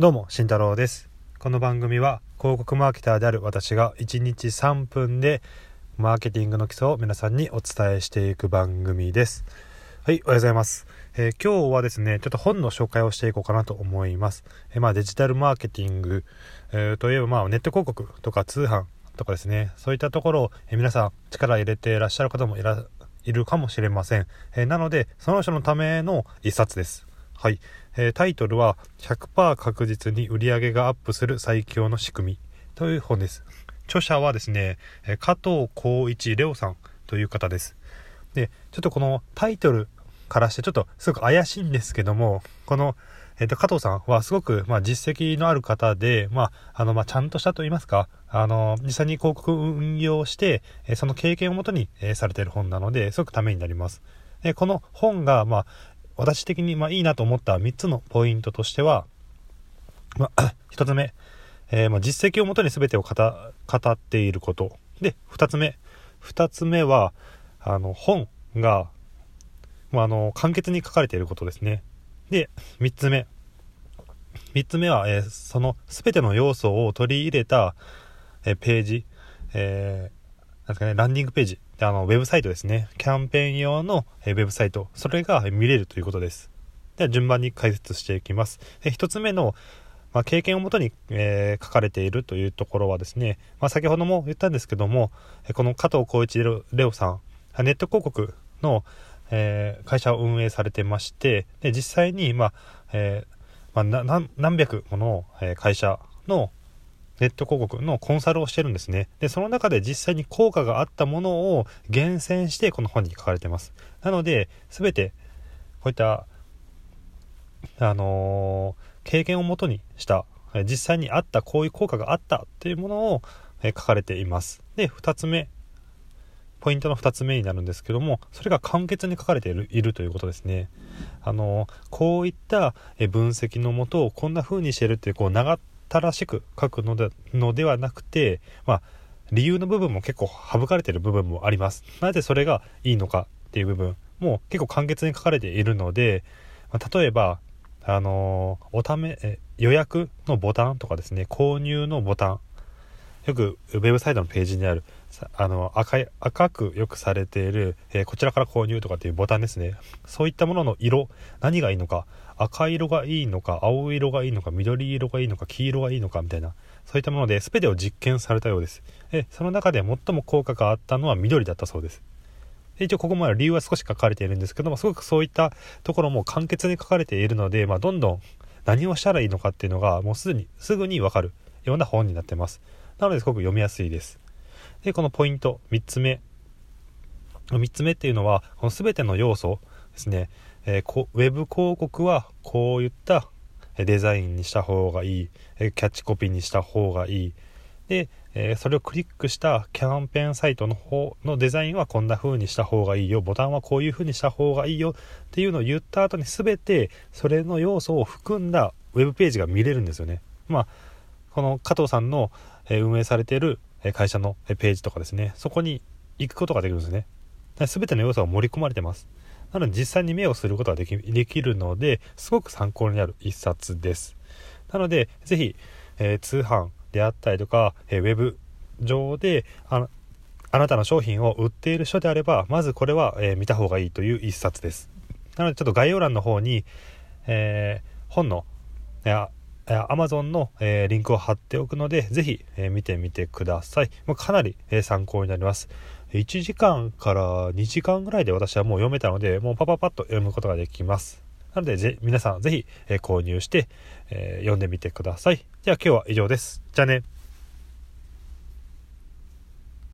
どうも、慎太郎です。この番組は広告マーケターである私が1日3分でマーケティングの基礎を皆さんにお伝えしていく番組です。はい、おはようございます。えー今日はですね、ちょっと本の紹介をしていこうかなと思います。えーまあデジタルマーケティング、えーといえばまあネット広告とか通販とかですね、そういったところを、え皆さん力入れていらっしゃる方もいらいるかもしれません。えなので、その人のための一冊です。はい、えータイトルは100%確実に売上がアップする最強の仕組みという本です。著者はですね、加藤浩一レオさんという方です。で、ちょっとこのタイトルからしてちょっとすごく怪しいんですけども、この、えっ、と、加藤さんはすごく、まあ、実績のある方で、まあ、あの、まあ、ちゃんとしたと言いますか、あの、実際に広告運用して、えその経験をもとに、えされている本なので、すごくためになります。で、この本が、まあ、私的に、まあ、いいなと思った3つのポイントとしては、まあ、1つ目、えーまあ、実績をもとに全てを語っていること。で、2つ目。2つ目は、あの、本が、まあ、あの、簡潔に書かれていることですね。で、3つ目。3つ目は、えーその全ての要素を取り入れた、えーページ、えですかね、ランディングページ。あの、ウェブサイトですね。キャンペーン用の、ウェブサイト。それが見れるということです。では、順番に解説していきます。で1つ目の、まあ、経験をもとに、えー書かれているというところはですね、まあ、先ほども言ったんですけども、この加藤浩一レオさん、ネット広告の、えー会社を運営されてまして、で実際に、まあえーまあ、何百もの、会社のネット広告のコンサルをしてるんですね。で、その中で実際に効果があったものを厳選してこの本に書かれてます。なので、すべてこういったあのー経験をもとにした、実際にあったこういう効果があったっていうものを、書かれていますで2つ目ポイントの2つ目になるんですけどもそれが簡潔に書かれているいるということですねあのーこういった分析のもとこんな風にしてるっていうこう長っ新しく書くのでのではなくてまあ理由の部分も結構省かれている部分もあります。なぜそれがいいのかっていう部分も結構簡潔に書かれているので、まあ例えばあのーおためえ予約のボタンとかですね購入のボタンよくウェブサイトのページにあるあの赤い赤くよくされている、えーこちらから購入とかっていうボタンですね。そういったものの色何がいいのか赤色がいいのか青色がいいのか緑色がいいのか黄色がいいのかみたいな。そういったもので全てを実験されたようです。えその中で最も効果があったのは緑だったそうです。一応ここまで理由は少し書かれているんですけどもすごくそういったところも簡潔に書かれているので、まあ、どんどん何をしたらいいのかっていうのがもうすぐにすぐに分かるような本になってます。なのですごく読みやすいです。でこのポイント3つ目。3つ目っていうのはこの全ての要素ですね、えーウェブ広告はこういったデザインにした方がいい。キャッチコピーにした方がいい。で、えーそれをクリックしたキャンペーンサイトの方のデザインはこんな風にした方がいいよ。ボタンはこういう風にした方がいいよ。っていうのを言った後に全てそれの要素を含んだウェブページが見れるんですよね。まあこの加藤さんのえ運営されているえ会社のえページとかですね。そこに行くことができるんですね。だから全ての要素が盛り込まれてます。なので実際に目をすることができできるのですごく参考になる一冊です。なのでぜひ、えー通販であったりとか、えーウェブ上であのあなたの商品を売っている人であればまずこれは、えー見た方がいいという一冊です。なのでちょっと概要欄の方に、えー本の Amazon の、えーリンクを貼っておくのでぜひ、えー見てみてください。まあかなり、えー参考になります。1時間から2時間ぐらいで私はもう読めたのでもうパパパッと読むことができます。なのでぜ皆さんぜひ、え購入して、え読んでみてください。では今日は以上です。じゃあね。